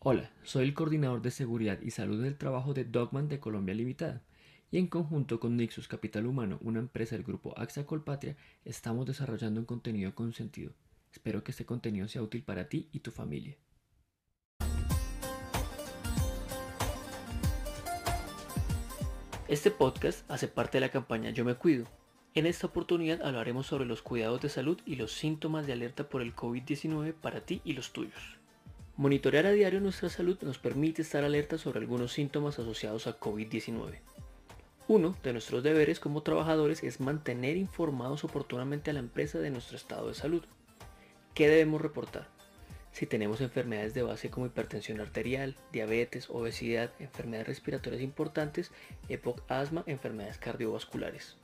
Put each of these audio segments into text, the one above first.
Hola, soy el coordinador de seguridad y salud del trabajo de Dogman de Colombia Limitada y en conjunto con Nixus Capital Humano, una empresa del grupo AXA Colpatria, estamos desarrollando un contenido con sentido. Espero que este contenido sea útil para ti y tu familia. Este podcast hace parte de la campaña Yo me cuido. En esta oportunidad hablaremos sobre los cuidados de salud y los síntomas de alerta por el COVID-19 para ti y los tuyos. Monitorear a diario nuestra salud nos permite estar alerta sobre algunos síntomas asociados a COVID-19. Uno de nuestros deberes como trabajadores es mantener informados oportunamente a la empresa de nuestro estado de salud. ¿Qué debemos reportar? Si tenemos enfermedades de base como hipertensión arterial, diabetes, obesidad, enfermedades respiratorias importantes, EPOC, asma, enfermedades cardiovasculares.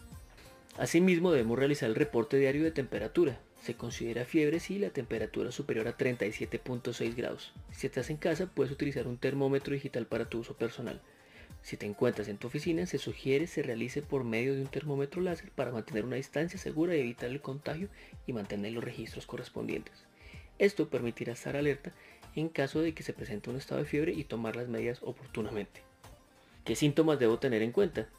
Asimismo debemos realizar el reporte diario de temperatura. Se considera fiebre si la temperatura es superior a 37.6 grados. Si estás en casa puedes utilizar un termómetro digital para tu uso personal. Si te encuentras en tu oficina se sugiere se realice por medio de un termómetro láser para mantener una distancia segura y evitar el contagio y mantener los registros correspondientes. Esto permitirá estar alerta en caso de que se presente un estado de fiebre y tomar las medidas oportunamente. ¿Qué síntomas debo tener en cuenta?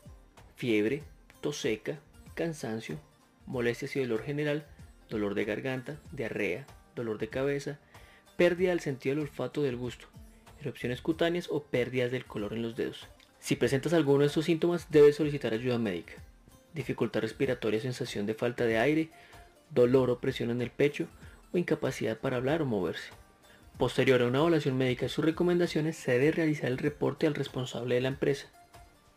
Fiebre, tos seca, cansancio, molestias y dolor general, dolor de garganta, diarrea, dolor de cabeza, pérdida del sentido del olfato del gusto, erupciones cutáneas o pérdidas del color en los dedos. Si presentas alguno de estos síntomas, debes solicitar ayuda médica. Dificultad respiratoria, sensación de falta de aire, dolor o presión en el pecho, incapacidad para hablar o moverse. Posterior a una evaluación médica y sus recomendaciones, se debe realizar el reporte al responsable de la empresa.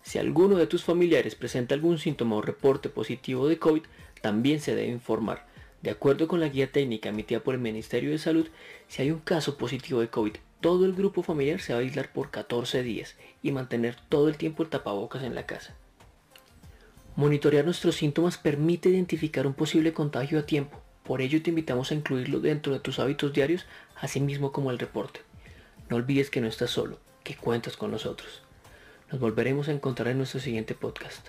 Si alguno de tus familiares presenta algún síntoma o reporte positivo de COVID, también se debe informar. De acuerdo con la guía técnica emitida por el Ministerio de Salud, si hay un caso positivo de COVID, todo el grupo familiar se va a aislar por 14 días y mantener todo el tiempo el tapabocas en la casa. Monitorear nuestros síntomas permite identificar un posible contagio a tiempo por ello te invitamos a incluirlo dentro de tus hábitos diarios, así mismo como el reporte. No olvides que no estás solo, que cuentas con nosotros. Nos volveremos a encontrar en nuestro siguiente podcast.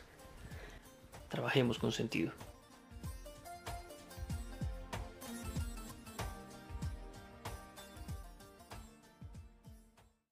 Trabajemos con sentido.